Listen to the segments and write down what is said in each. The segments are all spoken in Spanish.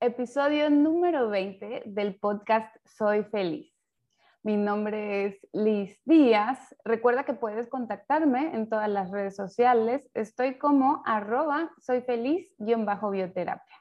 episodio número 20 del podcast Soy Feliz. Mi nombre es Liz Díaz. Recuerda que puedes contactarme en todas las redes sociales. Estoy como arroba soy feliz-bioterapia.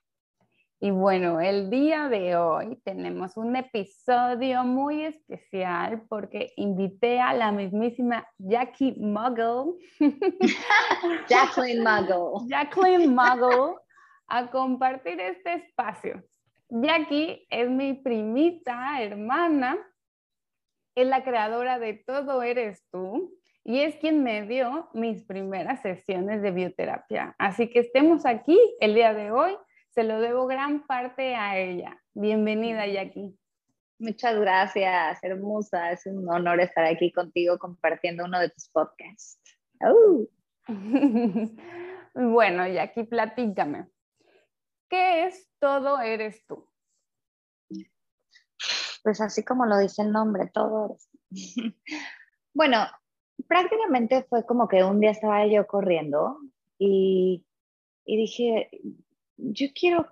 Y bueno, el día de hoy tenemos un episodio muy especial porque invité a la mismísima Jackie Muggle. Jacqueline Muggle. Jacqueline Muggle a compartir este espacio. Jackie es mi primita, hermana, es la creadora de Todo Eres Tú y es quien me dio mis primeras sesiones de bioterapia. Así que estemos aquí el día de hoy, se lo debo gran parte a ella. Bienvenida, Jackie. Muchas gracias, hermosa. Es un honor estar aquí contigo compartiendo uno de tus podcasts. bueno, Jackie, platícame. ¿Qué es todo eres tú? Pues así como lo dice el nombre, todo eres bueno, prácticamente fue como que un día estaba yo corriendo y, y dije, yo quiero,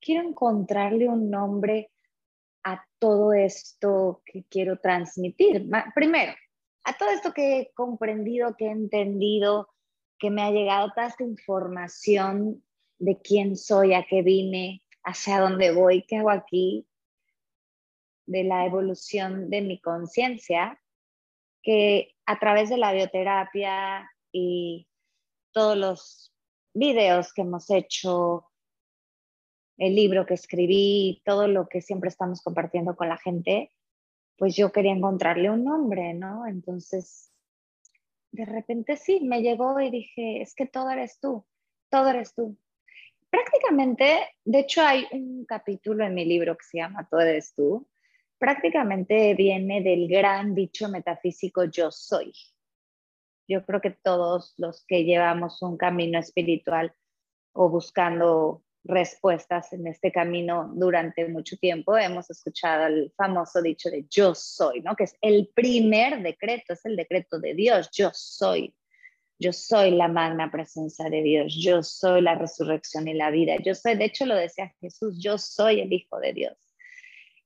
quiero encontrarle un nombre a todo esto que quiero transmitir. Primero, a todo esto que he comprendido, que he entendido, que me ha llegado toda esta información de quién soy, a qué vine, hacia dónde voy, qué hago aquí, de la evolución de mi conciencia, que a través de la bioterapia y todos los videos que hemos hecho, el libro que escribí, todo lo que siempre estamos compartiendo con la gente, pues yo quería encontrarle un nombre, ¿no? Entonces, de repente sí, me llegó y dije, es que todo eres tú, todo eres tú prácticamente, de hecho hay un capítulo en mi libro que se llama Todo eres tú, prácticamente viene del gran dicho metafísico yo soy. Yo creo que todos los que llevamos un camino espiritual o buscando respuestas en este camino durante mucho tiempo, hemos escuchado el famoso dicho de yo soy, ¿no? Que es el primer decreto, es el decreto de Dios, yo soy. Yo soy la magna presencia de Dios, yo soy la resurrección y la vida, yo soy, de hecho lo decía Jesús, yo soy el Hijo de Dios.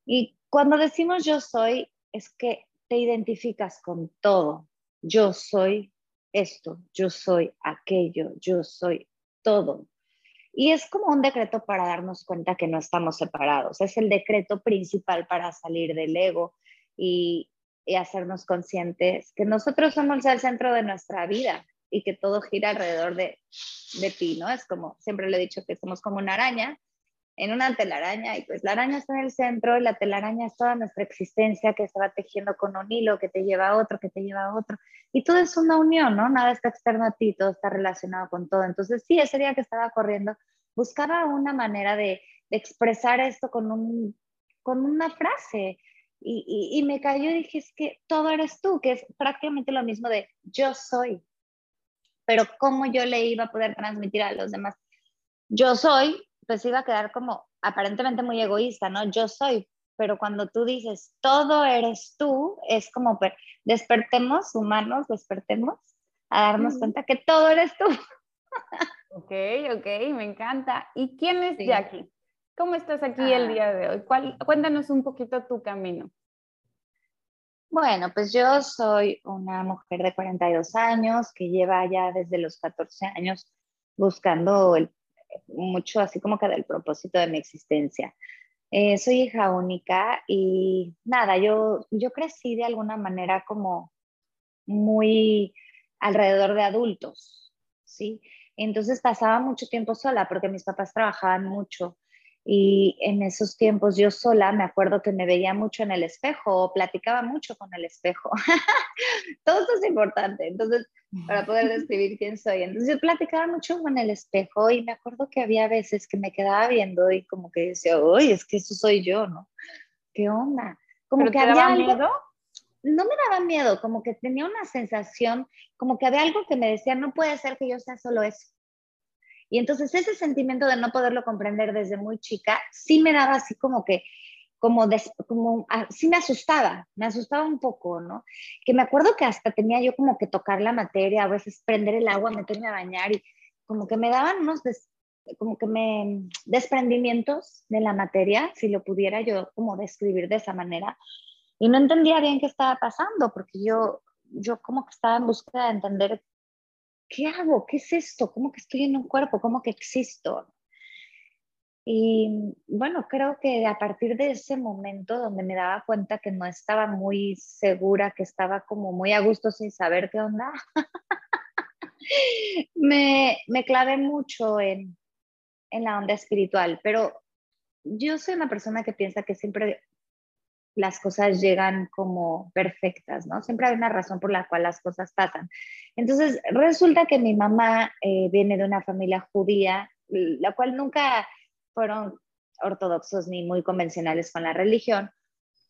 Y cuando decimos yo soy, es que te identificas con todo. Yo soy esto, yo soy aquello, yo soy todo. Y es como un decreto para darnos cuenta que no estamos separados. Es el decreto principal para salir del ego y, y hacernos conscientes que nosotros somos el centro de nuestra vida, y que todo gira alrededor de, de ti, ¿no? Es como, siempre le he dicho que somos como una araña en una telaraña y pues la araña está en el centro y la telaraña es toda nuestra existencia que se va tejiendo con un hilo que te lleva a otro, que te lleva a otro. Y todo es una unión, ¿no? Nada está externo a ti, todo está relacionado con todo. Entonces sí, ese día que estaba corriendo, buscaba una manera de, de expresar esto con, un, con una frase. Y, y, y me cayó y dije, es que todo eres tú, que es prácticamente lo mismo de yo soy, pero cómo yo le iba a poder transmitir a los demás. Yo soy, pues iba a quedar como aparentemente muy egoísta, ¿no? Yo soy, pero cuando tú dices todo eres tú, es como despertemos, humanos, despertemos a darnos cuenta que todo eres tú. ok, ok, me encanta. ¿Y quién es Jackie? ¿Cómo estás aquí el ah. día de hoy? cuéntanos un poquito tu camino. Bueno, pues yo soy una mujer de 42 años que lleva ya desde los 14 años buscando el, mucho así como que del propósito de mi existencia. Eh, soy hija única y nada, yo, yo crecí de alguna manera como muy alrededor de adultos, ¿sí? Entonces pasaba mucho tiempo sola porque mis papás trabajaban mucho y en esos tiempos yo sola me acuerdo que me veía mucho en el espejo o platicaba mucho con el espejo. Todo esto es importante, entonces, para poder describir quién soy. Entonces yo platicaba mucho con el espejo y me acuerdo que había veces que me quedaba viendo y como que decía, uy, es que eso soy yo, ¿no? ¿qué onda? Como ¿Pero que te había daba algo, miedo? no me daba miedo, como que tenía una sensación, como que había algo que me decía, no puede ser que yo sea solo eso. Y entonces ese sentimiento de no poderlo comprender desde muy chica, sí me daba así como que, como, des, como ah, me asustaba, me asustaba un poco, ¿no? Que me acuerdo que hasta tenía yo como que tocar la materia, a veces prender el agua, meterme a bañar y como que me daban unos, des, como que me desprendimientos de la materia, si lo pudiera yo como describir de esa manera. Y no entendía bien qué estaba pasando, porque yo, yo como que estaba en búsqueda de entender ¿qué hago? ¿Qué es esto? ¿Cómo que estoy en un cuerpo? ¿Cómo que existo? Y bueno, creo que a partir de ese momento donde me daba cuenta que no estaba muy segura, que estaba como muy a gusto sin saber qué onda, me, me clavé mucho en, en la onda espiritual, pero yo soy una persona que piensa que siempre las cosas llegan como perfectas, ¿no? Siempre hay una razón por la cual las cosas pasan. Entonces, resulta que mi mamá eh, viene de una familia judía, la cual nunca fueron ortodoxos ni muy convencionales con la religión,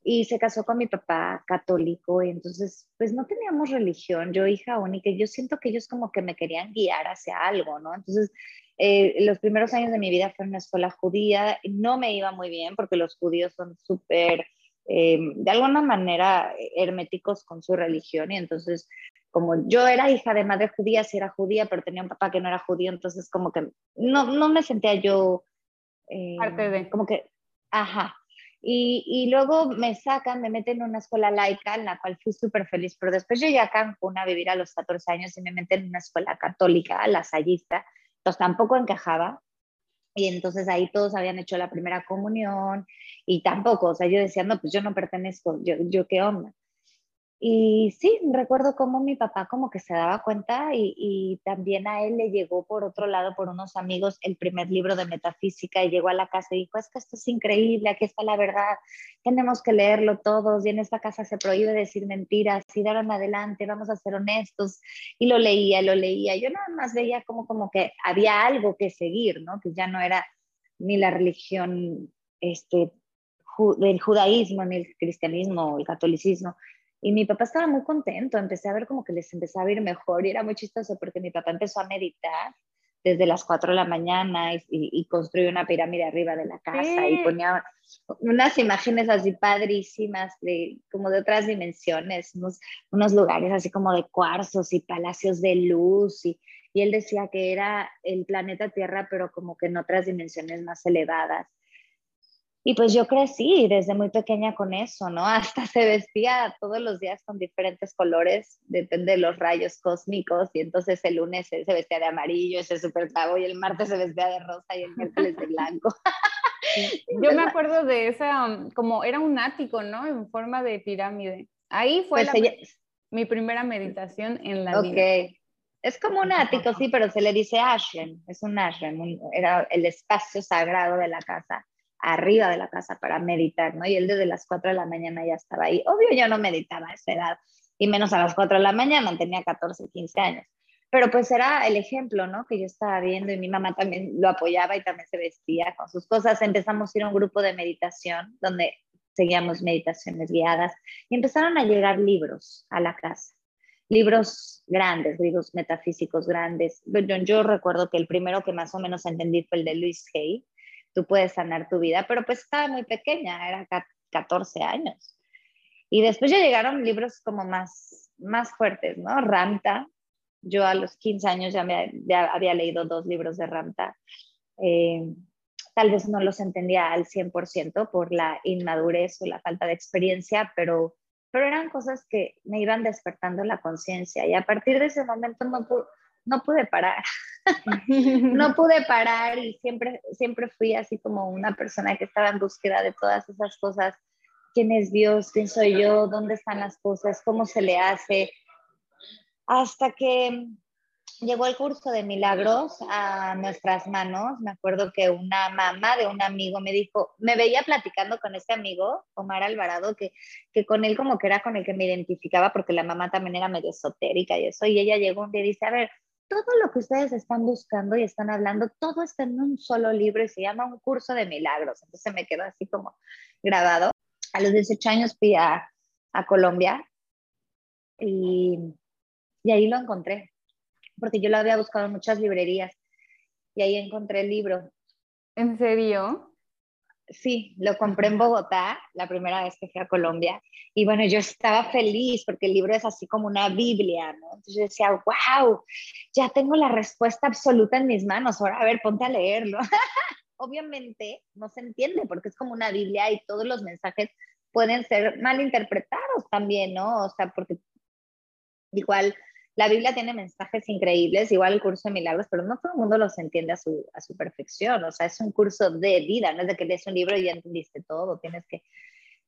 y se casó con mi papá católico, y entonces, pues no teníamos religión, yo hija única, yo siento que ellos como que me querían guiar hacia algo, ¿no? Entonces, eh, los primeros años de mi vida fue en una escuela judía, no me iba muy bien porque los judíos son súper eh, de alguna manera herméticos con su religión y entonces como yo era hija de madre judía, si era judía, pero tenía un papá que no era judío, entonces como que no, no me sentía yo... Eh, Parte de... Como que, ajá. Y, y, luego me sacan, me meten en una escuela laica en la cual fui súper feliz, pero después llegué a Cancún a vivir a los 14 años y me meten en una escuela católica, la lasallista, entonces tampoco encajaba. Y entonces ahí todos habían hecho la primera comunión y tampoco, o sea, yo decía, no, pues yo no pertenezco, yo, yo qué onda. Y sí, recuerdo cómo mi papá como que se daba cuenta y, también a él le llegó por otro lado, por unos amigos, el primer libro de metafísica y llegó a la casa y dijo, es que esto es increíble, aquí está la verdad, tenemos que leerlo todos y en esta casa se prohíbe decir mentiras y dar adelante, vamos a ser honestos. Y lo leía, lo leía. Yo nada más veía como, como que había algo que seguir, ¿no? Que ya no era ni la religión este, del judaísmo, ni el cristianismo, el catolicismo, y mi papá estaba muy contento, empecé a ver como que les empezaba a ir mejor y era muy chistoso porque mi papá empezó a meditar desde las 4 de la mañana y, y, construyó una pirámide arriba de la casa y ponía unas imágenes así padrísimas de como de otras dimensiones, unos, unos lugares así como de cuarzos y palacios de luz y, y él decía que era el planeta Tierra pero como que en otras dimensiones más elevadas. Y pues yo crecí desde muy pequeña con eso, ¿no? Hasta se vestía todos los días con diferentes colores, depende de los rayos cósmicos, y entonces el lunes se, vestía de amarillo, ese clavo, y el martes se vestía de rosa y el miércoles de blanco. Yo me acuerdo de esa, um, como era un ático, ¿no? En forma de pirámide. Ahí fue pues mi primera meditación en la vida. Ok. Es como un ático, sí, pero se le dice ashram, es un ashram, era el espacio sagrado de la casa arriba de la casa para meditar, ¿no? Y él desde las 4 de la mañana ya estaba ahí. Obvio, yo no meditaba a esa edad, y menos a las 4 de la mañana, tenía 14, 15 años. Pero pues era el ejemplo, ¿no? Que yo estaba viendo y mi mamá también lo apoyaba y también se vestía con sus cosas. Empezamos a ir a un grupo de meditación donde seguíamos meditaciones guiadas y empezaron a llegar libros a la casa. Libros grandes, libros metafísicos grandes. Yo, yo recuerdo que el primero que más o menos entendí fue el de Luis Hay, tú puedes sanar tu vida, pero pues estaba muy pequeña, era 14 años. Y después ya llegaron libros como más, más fuertes, ¿no? Ramta. Yo a los 15 años ya, me, había leído dos libros de Ramta. Eh, tal vez no los entendía al 100% por la inmadurez o la falta de experiencia, pero, pero eran cosas que me iban despertando la conciencia. Y a partir de ese momento no, no pude parar. no pude parar y siempre, siempre fui así como una persona que estaba en búsqueda de todas esas cosas. ¿Quién es Dios? ¿Quién soy yo? ¿Dónde están las cosas? ¿Cómo se le hace? Hasta que llegó el curso de milagros a nuestras manos. Me acuerdo que una mamá de un amigo me dijo, me veía platicando con este amigo, Omar Alvarado, que, que con él como que era con el que me identificaba porque la mamá también era medio esotérica y eso. Y ella llegó un día y dice, a ver, todo lo que ustedes están buscando y están hablando, todo está en un solo libro y se llama Un curso de milagros. Entonces me quedó así como grabado. a los 18 años fui a, a Colombia y, y ahí lo encontré, porque yo lo había buscado en muchas librerías y ahí encontré el libro. ¿En serio? Sí, lo compré en Bogotá la primera vez que fui a Colombia y bueno, yo estaba feliz porque el libro es así como una Biblia, ¿no? Entonces yo decía, wow, ya tengo la respuesta absoluta en mis manos, ahora a ver, ponte a leerlo. Obviamente no se entiende porque es como una Biblia y todos los mensajes pueden ser mal interpretados también, ¿no? O sea, porque igual la Biblia tiene mensajes increíbles, igual el curso de milagros, pero no todo el mundo los entiende a su, a su perfección. O sea, es un curso de vida, no es de que lees un libro y ya entendiste todo. Tienes que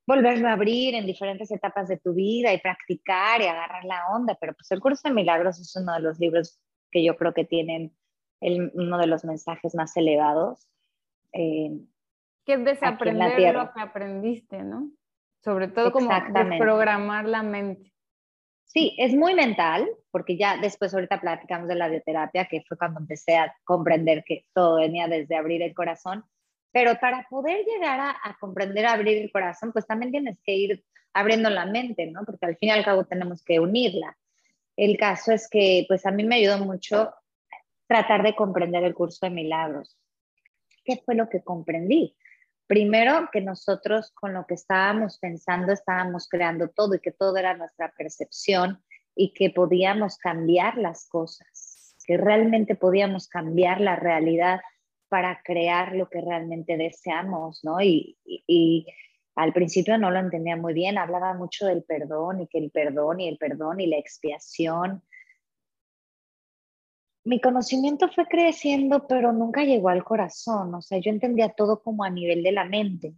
volverlo a abrir en diferentes etapas de tu vida y practicar y agarrar la onda. Pero pues el curso de milagros es uno de los libros que yo creo que tienen el, uno de los mensajes más elevados. Eh, que es desaprender lo que aprendiste, ¿no? Sobre todo como programar la mente. Sí, es muy mental, porque ya después ahorita platicamos de la bioterapia, que fue cuando empecé a comprender que todo venía desde abrir el corazón, pero para poder llegar a, comprender, abrir el corazón, pues también tienes que ir abriendo la mente, ¿no? Porque al fin y al cabo tenemos que unirla. El caso es que, pues a mí me ayudó mucho tratar de comprender el curso de milagros. ¿Qué fue lo que comprendí? Primero, que nosotros con lo que estábamos pensando estábamos creando todo y que todo era nuestra percepción y que podíamos cambiar las cosas, que realmente podíamos cambiar la realidad para crear lo que realmente deseamos, ¿no? Y, y, al principio no lo entendía muy bien, hablaba mucho del perdón y que el perdón y el perdón y la expiación mi conocimiento fue creciendo, pero nunca llegó al corazón. O sea, yo entendía todo como a nivel de la mente.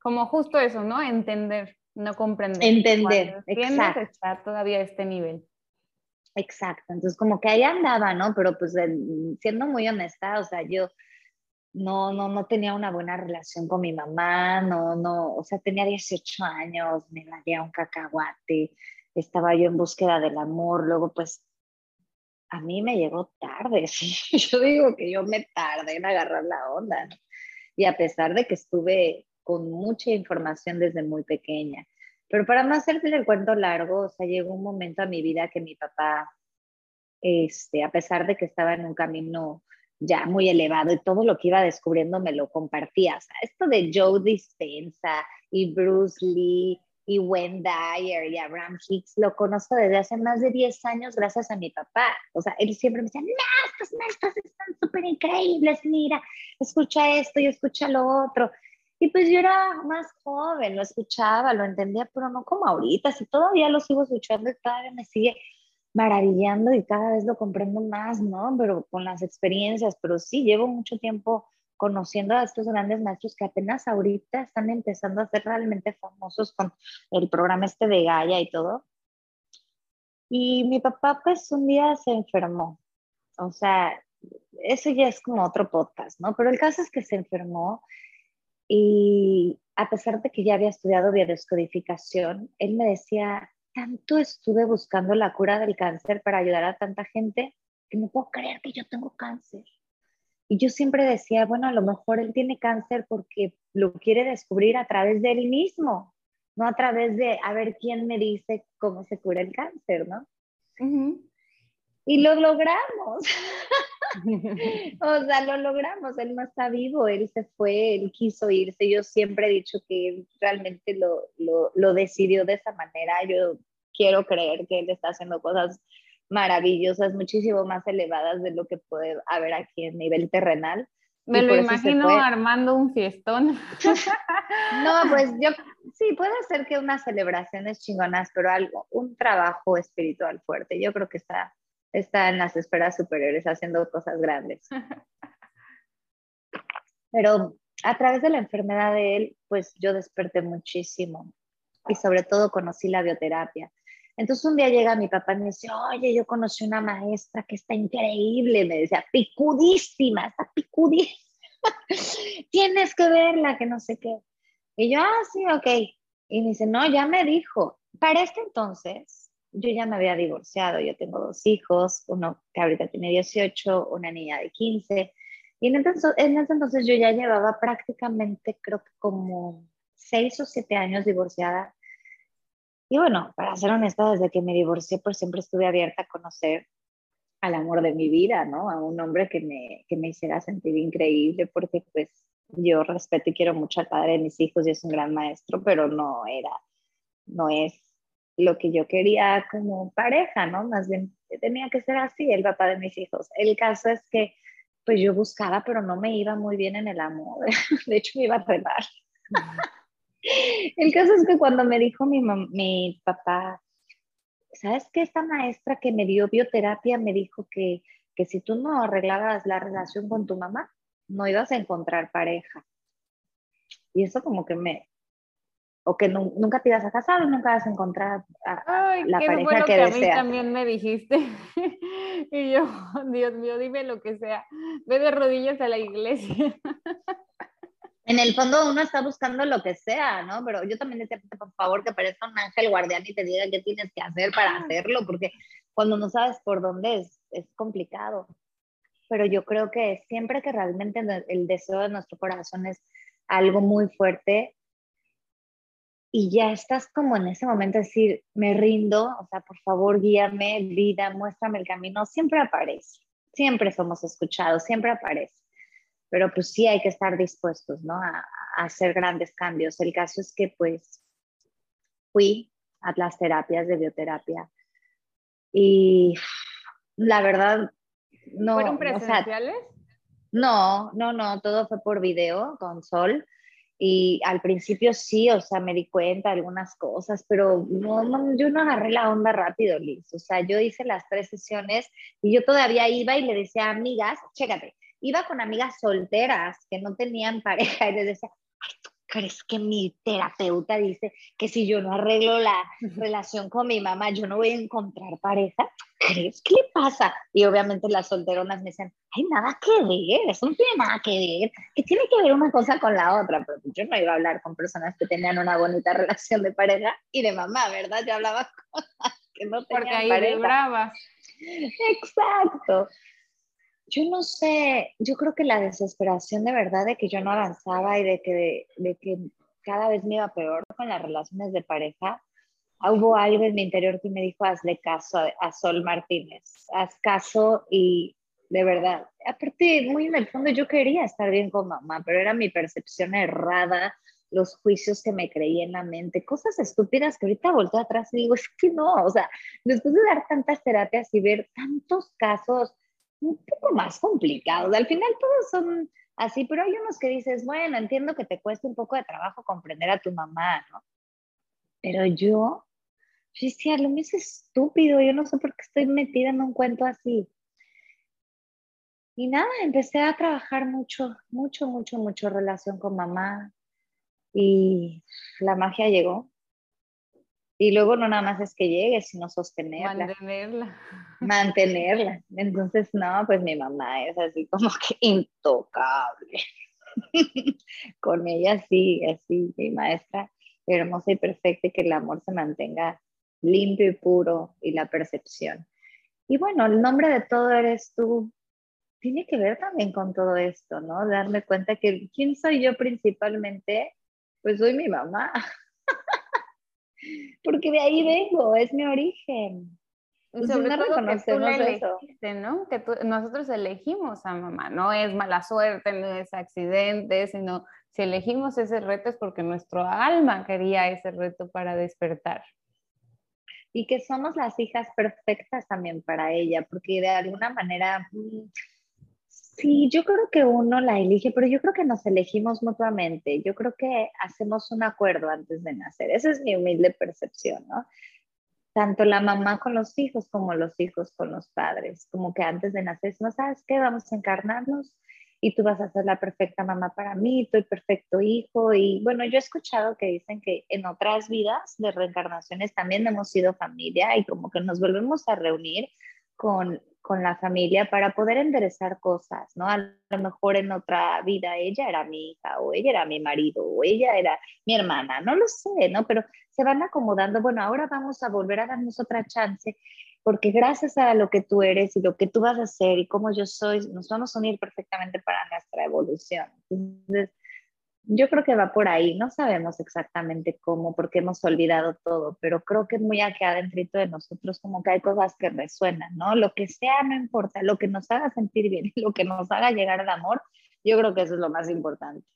Como justo eso, ¿no? Entender, no comprender. Entender, exacto. está todavía a este nivel. Exacto. Entonces, como que ahí andaba, ¿no? Pero pues siendo muy honesta, o sea, yo no, no, no tenía una buena relación con mi mamá, no, no, o sea, tenía 18 años, me ladía un cacahuate, estaba yo en búsqueda del amor, luego pues a mí me llegó tarde, yo digo que yo me tardé en agarrar la onda, y a pesar de que estuve con mucha información desde muy pequeña. Pero para no hacerte el cuento largo, o sea, llegó un momento a mi vida que mi papá, este, a pesar de que estaba en un camino ya muy elevado y todo lo que iba descubriendo me lo compartía. O sea, esto de Joe Dispensa y Bruce Lee y Wayne Dyer y Abraham Hicks lo conozco desde hace más de 10 años gracias a mi papá. O sea, él siempre me decía, no, estos maestros están súper increíbles, mira, escucha esto y escucha lo otro. Y pues yo era más joven, lo escuchaba, lo entendía, pero no como ahorita, si todavía lo sigo escuchando y todavía me sigue maravillando y cada vez lo comprendo más, ¿no? Pero con las experiencias, pero sí, llevo mucho tiempo conociendo a estos grandes maestros que apenas ahorita están empezando a ser realmente famosos con el programa este de Gaia y todo. Y mi papá pues un día se enfermó. O sea, eso ya es como otro podcast, ¿no? Pero el caso es que se enfermó y a pesar de que ya había estudiado biodescodificación, él me decía, tanto estuve buscando la cura del cáncer para ayudar a tanta gente que no puedo creer que yo tengo cáncer. Y yo siempre decía, bueno, a lo mejor él tiene cáncer porque lo quiere descubrir a través de él mismo, no a través de a ver quién me dice cómo se cura el cáncer, ¿no? Y lo logramos. o sea, lo logramos. Él no está vivo, él se fue, él quiso irse. Yo siempre he dicho que él realmente lo, lo, lo decidió de esa manera. Yo quiero creer que él está haciendo cosas maravillosas, muchísimo más elevadas de lo que puede haber aquí en nivel terrenal. Me lo imagino armando un fiestón. no, pues yo sí, puede ser que unas celebraciones chingonas, pero algo, un trabajo espiritual fuerte. Yo creo que está, está en las esferas superiores haciendo cosas grandes. Pero a través de la enfermedad de él, pues yo desperté muchísimo y sobre todo conocí la bioterapia. Entonces un día llega mi papá y me dice, oye, yo conocí una maestra que está increíble, me decía, picudísima, está picudísima, tienes que verla, que no sé qué. Y yo, ah, sí, ok. Y me dice, no, ya me dijo. Para este entonces, yo ya me había divorciado, yo tengo dos hijos, uno que ahorita tiene 18, una niña de 15. Y en en ese entonces yo ya llevaba prácticamente, creo que como seis o siete años divorciada. Y bueno, para ser honesta, desde que me divorcié, pues siempre estuve abierta a conocer al amor de mi vida, ¿no? A un hombre que me, que me hiciera sentir increíble, porque pues yo respeto y quiero mucho al padre de mis hijos y es un gran maestro, pero no era, no es lo que yo quería como pareja, ¿no? Más bien tenía que ser así, el papá de mis hijos. El caso es que pues yo buscaba, pero no me iba muy bien en el amor. De hecho, me iba a rebar. El caso es que cuando me dijo mi, mi papá, ¿sabes qué? Esta maestra que me dio bioterapia me dijo que, que si tú no arreglabas la relación con tu mamá, no ibas a encontrar pareja. Y eso como que me, o que nunca te ibas a casar o nunca vas a encontrar a, la pareja que, que a mí también me dijiste. y yo, Dios mío, dime lo que sea. Ve de rodillas a la iglesia. En el fondo uno está buscando lo que sea, ¿no? Pero yo también decía, por favor, que parezca un ángel guardián y te diga qué tienes que hacer para hacerlo, porque cuando no sabes por dónde es, es complicado. Pero yo creo que siempre que realmente el deseo de nuestro corazón es algo muy fuerte, y ya estás como en ese momento de decir, me rindo, o sea, por favor, guíame, vida, muéstrame el camino, siempre aparece, siempre somos escuchados, siempre aparece, pero pues sí hay que estar dispuestos, ¿no? A, hacer grandes cambios. El caso es que pues fui a las terapias de bioterapia y la verdad no... ¿Fueron presenciales? no, no, no, todo fue por video con Sol y al principio sí, o sea, me di cuenta de algunas cosas, pero no, no, yo no agarré la onda rápido, Liz. O sea, yo hice las tres sesiones y yo todavía iba y le decía a amigas, chécate, iba con amigas solteras que no tenían pareja y les decía, ¿tú crees que mi terapeuta dice que si yo no arreglo la relación con mi mamá, yo no voy a encontrar pareja? ¿crees? ¿Qué le pasa? Y obviamente las solteronas me dicen, hay nada que ver, eso no tiene nada que ver, que tiene que ver una cosa con la otra, pero yo no iba a hablar con personas que tenían una bonita relación de pareja y de mamá, ¿verdad? Yo hablaba con las que no tenían Porque ahí bravas. Exacto. Yo no sé, yo creo que la desesperación de verdad de que yo no avanzaba y de que, de que cada vez me iba peor con las relaciones de pareja, hubo algo en mi interior que me dijo, hazle caso a, Sol Martínez, haz caso y de verdad, aparte, muy en el fondo yo quería estar bien con mamá, pero era mi percepción errada, los juicios que me creí en la mente, cosas estúpidas que ahorita volteo atrás y digo, es que no, o sea, después de dar tantas terapias y ver tantos casos un poco más complicados, al final todos son así, pero hay unos que dices, bueno, entiendo que te cueste un poco de trabajo comprender a tu mamá, ¿no? Pero yo yo decía, lo mío es estúpido, yo no sé por qué estoy metida en un cuento así. Y nada, empecé a trabajar mucho, mucho, mucho, mucho relación con mamá y la magia llegó. Y luego no nada más es que llegue, sino sostenerla. Mantenerla. Mantenerla. Entonces, no, pues mi mamá es así como que intocable. con ella sí, así, mi maestra hermosa y perfecta y que el amor se mantenga limpio y puro y la percepción. Y bueno, el nombre de todo eres tú. Tiene que ver también con todo esto, ¿no? Darme cuenta que quién soy yo principalmente, pues soy mi mamá. Porque de ahí vengo, es mi origen. Y sobre todo que tú elegiste, ¿no? Que nosotros elegimos a mamá, no es mala suerte, no es accidente, sino si elegimos ese reto es porque nuestro alma quería ese reto para despertar y que somos las hijas perfectas también para ella, porque de alguna manera, mm, sí, yo creo que uno la elige, pero yo creo que nos elegimos mutuamente, yo creo que hacemos un acuerdo antes de nacer, esa es mi humilde percepción, ¿no? Tanto la mamá con los hijos como los hijos con los padres, como que antes de nacer, ¿no sabes qué? Vamos a encarnarnos y tú vas a ser la perfecta mamá para mí, tú el perfecto hijo. Y bueno, yo he escuchado que dicen que en otras vidas de reencarnaciones también hemos sido familia y como que nos volvemos a reunir con, con la familia para poder enderezar cosas, ¿no? A lo mejor en otra vida ella era mi hija o ella era mi marido o ella era mi hermana, no lo sé, ¿no? Pero se van acomodando, bueno, ahora vamos a volver a darnos otra chance porque gracias a lo que tú eres y lo que tú vas a hacer y cómo yo soy, nos vamos a unir perfectamente para nuestra evolución. Entonces, Yo creo que va por ahí, no sabemos exactamente cómo, porque hemos olvidado todo, pero creo que muy acá adentro de nosotros como que hay cosas que resuenan, ¿no? Lo que sea, no importa, lo que nos haga sentir bien, lo que nos haga llegar al amor, yo creo que eso es lo más importante.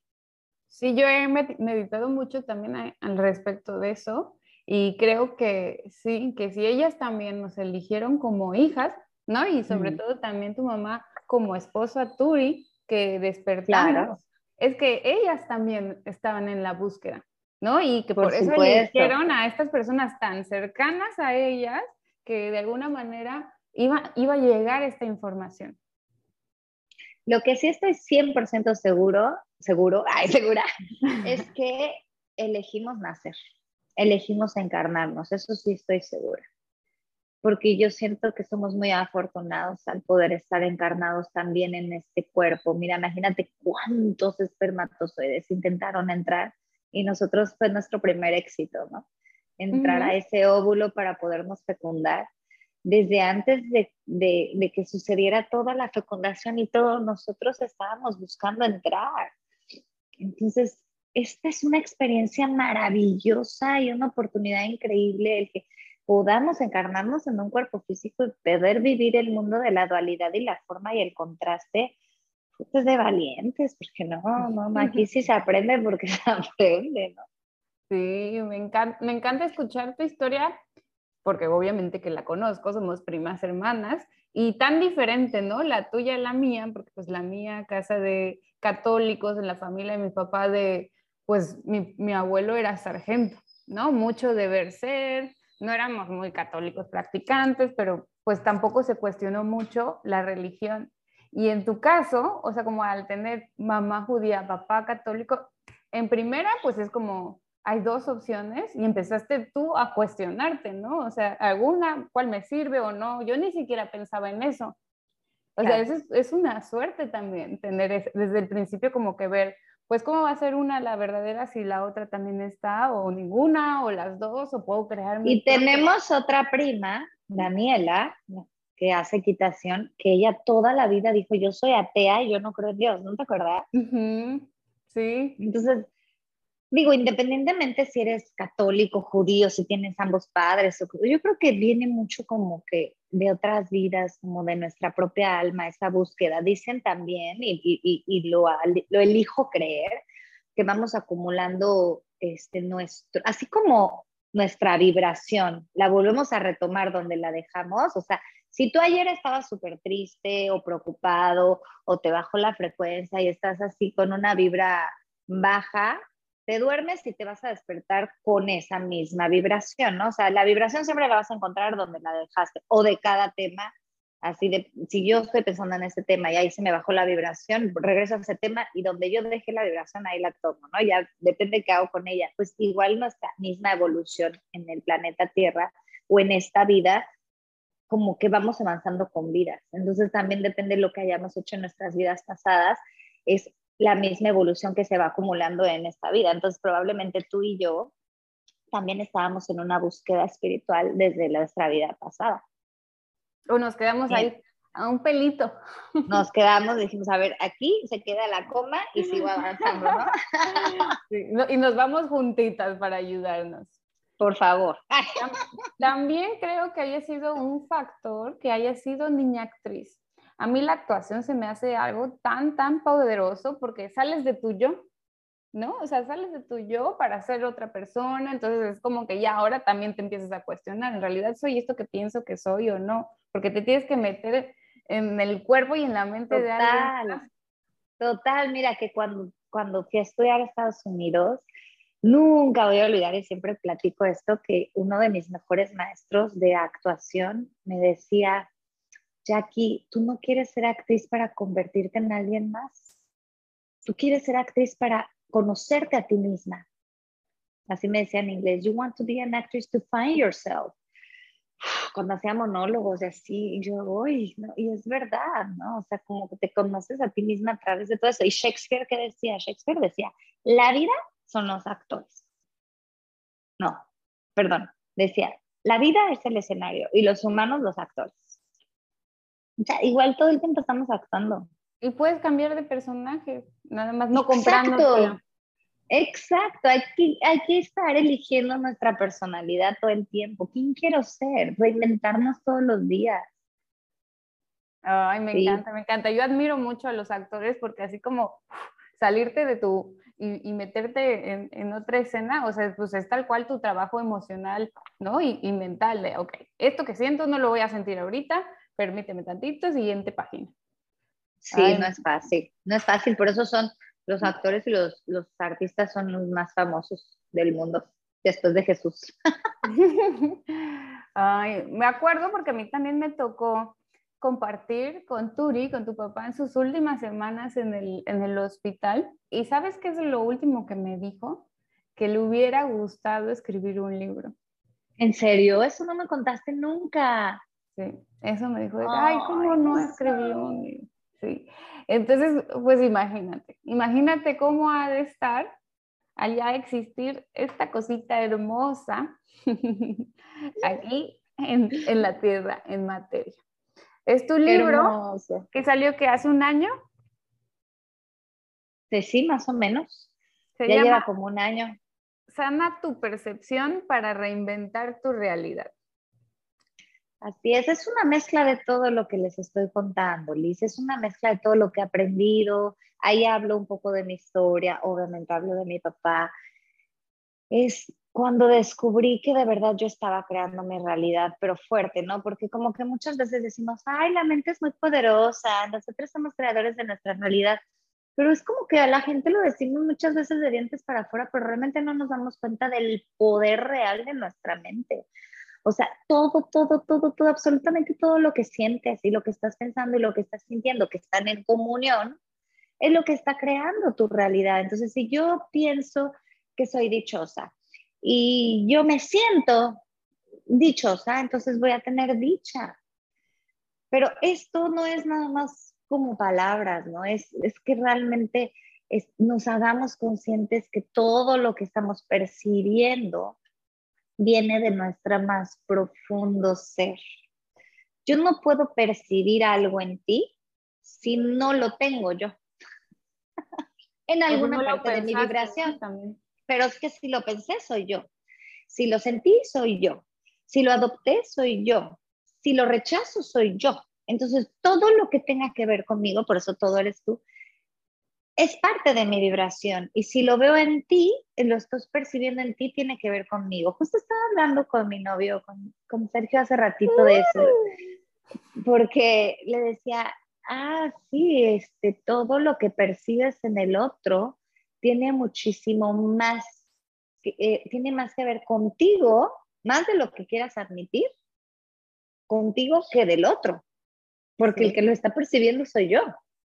Sí, yo he meditado mucho también al respecto de eso y creo que sí, que si ellas también nos eligieron como hijas, ¿no? Y sobre todo también tu mamá como esposa Turi, que despertamos es que ellas también estaban en la búsqueda, ¿no? Y que por, eso eligieron a estas personas tan cercanas a ellas que de alguna manera iba, iba a llegar esta información. Lo que sí estoy 100% seguro, seguro, ay, segura, es que elegimos nacer, elegimos encarnarnos, eso sí estoy segura porque yo siento que somos muy afortunados al poder estar encarnados también en este cuerpo. Mira, imagínate cuántos espermatozoides intentaron entrar y nosotros fue nuestro primer éxito, ¿no? Entrar a ese óvulo para podernos fecundar. Desde antes de, de, que sucediera toda la fecundación y todo, nosotros estábamos buscando entrar. Entonces, esta es una experiencia maravillosa y una oportunidad increíble el que podamos encarnarnos en un cuerpo físico y poder vivir el mundo de la dualidad y la forma y el contraste, pues de valientes, porque no, no, aquí sí se aprende porque se aprende, ¿no? Sí, me encanta, me encanta escuchar tu historia, porque obviamente que la conozco, somos primas hermanas, y tan diferente, ¿no? La tuya y la mía, porque pues la mía, casa de católicos, en la familia de mi papá, de, pues mi, mi abuelo era sargento, ¿no? Mucho deber ser, no éramos muy católicos practicantes, pero pues tampoco se cuestionó mucho la religión. Y en tu caso, o sea, como al tener mamá judía, papá católico, en primera, pues es como hay dos opciones y empezaste tú a cuestionarte, ¿no? O sea, alguna, cuál me sirve o no, yo ni siquiera pensaba en eso. O sea, es, es, una suerte también tener desde el principio como que ver, pues cómo va a ser una la verdadera si la otra también está, o ninguna, o las dos, o puedo crear Y tenemos otra prima, Daniela, que hace equitación, que ella toda la vida dijo, yo soy atea y yo no creo en Dios, ¿no te acuerdas? Sí. Entonces, digo, independientemente si eres católico, judío, si tienes ambos padres, yo creo que viene mucho como que de otras vidas, como de nuestra propia alma, esa búsqueda. Dicen también, y, y, y lo, elijo creer, que vamos acumulando este, nuestro, así como nuestra vibración, la volvemos a retomar donde la dejamos. O sea, si tú ayer estabas súper triste o preocupado o te bajó la frecuencia y estás así con una vibra baja, te duermes y te vas a despertar con esa misma vibración, ¿no? O sea, la vibración siempre la vas a encontrar donde la dejaste, o de cada tema, así de, si yo estoy pensando en ese tema y ahí se me bajó la vibración, regreso a ese tema y donde yo dejé la vibración, ahí la tomo, ¿no? Ya depende de qué hago con ella. Pues igual nuestra misma evolución en el planeta Tierra o en esta vida, como que vamos avanzando con vidas. Entonces también depende de lo que hayamos hecho en nuestras vidas pasadas, es la misma evolución que se va acumulando en esta vida. Entonces, probablemente tú y yo también estábamos en una búsqueda espiritual desde nuestra vida pasada. O nos quedamos ahí a un pelito. Nos quedamos, dijimos, a ver, aquí se queda la coma y sigo avanzando, ¿no? y nos vamos juntitas para ayudarnos. Por favor. También creo que haya sido un factor que haya sido niña actriz a mí la actuación se me hace algo tan, tan poderoso porque sales de tu yo, ¿no? O sea, sales de tu yo para ser otra persona, entonces es como que ya ahora también te empiezas a cuestionar, en realidad soy esto que pienso que soy o no, porque te tienes que meter en el cuerpo y en la mente de alguien. Total, mira que cuando, cuando fui a estudiar a Estados Unidos, nunca voy a olvidar y siempre platico esto, que uno de mis mejores maestros de actuación me decía, Jackie, tú no quieres ser actriz para convertirte en alguien más. Tú quieres ser actriz para conocerte a ti misma. Así me decía en inglés, you want to be an actress to find yourself. Cuando hacía monólogos y así, yo, uy, no, y es verdad, ¿no? O sea, como que te conoces a ti misma a través de todo eso. Y Shakespeare, ¿qué decía? Shakespeare decía, la vida son los actores. No, perdón, decía, la vida es el escenario y los humanos los actores. O sea, igual todo el tiempo estamos actuando. Y puedes cambiar de personaje, nada más no comprando. Exacto, hay que, hay que estar eligiendo nuestra personalidad todo el tiempo. ¿Quién quiero ser? Reinventarnos todos los días. Ay, me encanta, me encanta. Yo admiro mucho a los actores porque así como salirte de tu y, meterte en, en, otra escena, o sea, pues es tal cual tu trabajo emocional, ¿no? Y, y, mental de, ok, esto que siento no lo voy a sentir ahorita, permíteme tantito, siguiente página. Sí, no es fácil, no es fácil, por eso son los actores y los, los artistas son los más famosos del mundo después de Jesús. Ay, me acuerdo porque a mí también me tocó compartir con Turi, con tu papá, en sus últimas semanas en el, en el hospital. ¿Y sabes qué es lo último que me dijo? Que le hubiera gustado escribir un libro. ¿En serio? Eso no me contaste nunca. Sí, eso me dijo. Ay, ¿cómo no escribió un libro? Sí. Entonces, pues imagínate, imagínate cómo ha de estar allá existir esta cosita hermosa aquí en, en la tierra, en materia. Es tu libro que salió que hace un año. Sí, más o menos. ya lleva como un año. Sana tu percepción para reinventar tu realidad. Así es, es una mezcla de todo lo que les estoy contando, Liz. Es una mezcla de todo lo que he aprendido. Ahí hablo un poco de mi historia, obviamente hablo de mi papá. Es cuando descubrí que de verdad yo estaba creando mi realidad, pero fuerte, ¿no? Porque como que muchas veces decimos, ay, la mente es muy poderosa, nosotros somos creadores de nuestra realidad, pero es como que a la gente lo decimos muchas veces de dientes para afuera, pero realmente no nos damos cuenta del poder real de nuestra mente. O sea, todo, todo, todo, todo, absolutamente todo lo que sientes y lo que estás pensando y lo que estás sintiendo, que están en comunión, es lo que está creando tu realidad. Entonces, si yo pienso que soy dichosa, y yo me siento dichosa, entonces voy a tener dicha. Pero esto no es nada más como palabras, ¿no? Es, es que realmente nos hagamos conscientes que todo lo que estamos percibiendo viene de nuestra más profundo ser. Yo no puedo percibir algo en ti si no lo tengo yo. en alguna parte de mi vibración. También pero es que si lo pensé, soy yo. Si lo sentí, soy yo. Si lo adopté, soy yo. Si lo rechazo, soy yo. Entonces, todo lo que tenga que ver conmigo, por eso todo eres tú, es parte de mi vibración. Y si lo veo en ti, lo estás percibiendo en ti, tiene que ver conmigo. Justo estaba hablando con mi novio, con, con Sergio hace ratito de eso, porque le decía, ah, sí, este, todo lo que percibes en el otro tiene muchísimo más, eh, tiene más que ver contigo, más de lo que quieras admitir, contigo que del otro, porque el que lo está percibiendo soy yo.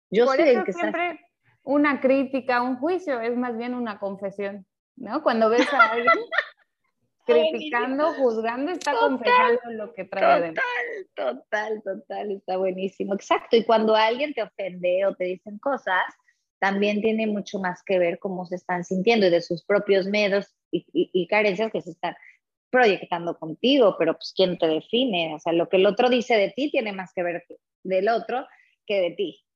Yo soy el que siempre una crítica, un juicio es más bien una confesión, ¿no? Cuando ves a alguien criticando, juzgando, está confesando lo que trae total, Total, total, está buenísimo. Exacto. Y cuando alguien te ofende o te dicen cosas, también tiene mucho más que ver cómo se están sintiendo y de sus propios miedos y, carencias que se están proyectando contigo, pero pues quién te define, o sea, lo que el otro dice de ti tiene más que ver del otro que de ti.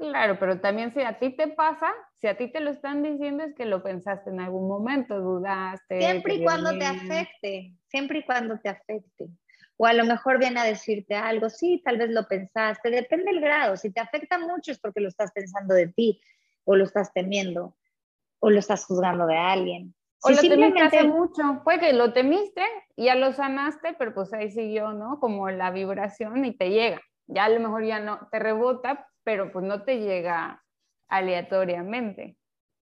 Claro, pero también si a ti te pasa, si a ti te lo están diciendo es que lo pensaste en algún momento, dudaste. Siempre y cuando te afecte, siempre y cuando te afecte. O a lo mejor viene a decirte algo, sí, tal vez lo pensaste, depende del grado. Si te afecta mucho es porque lo estás pensando de ti o lo estás temiendo o lo estás juzgando de alguien. O lo temiste hace mucho, fue que lo temiste, ya lo sanaste, pero pues ahí siguió, ¿no? Como la vibración y te llega. Ya a lo mejor ya no te rebota, pero pues no te llega aleatoriamente.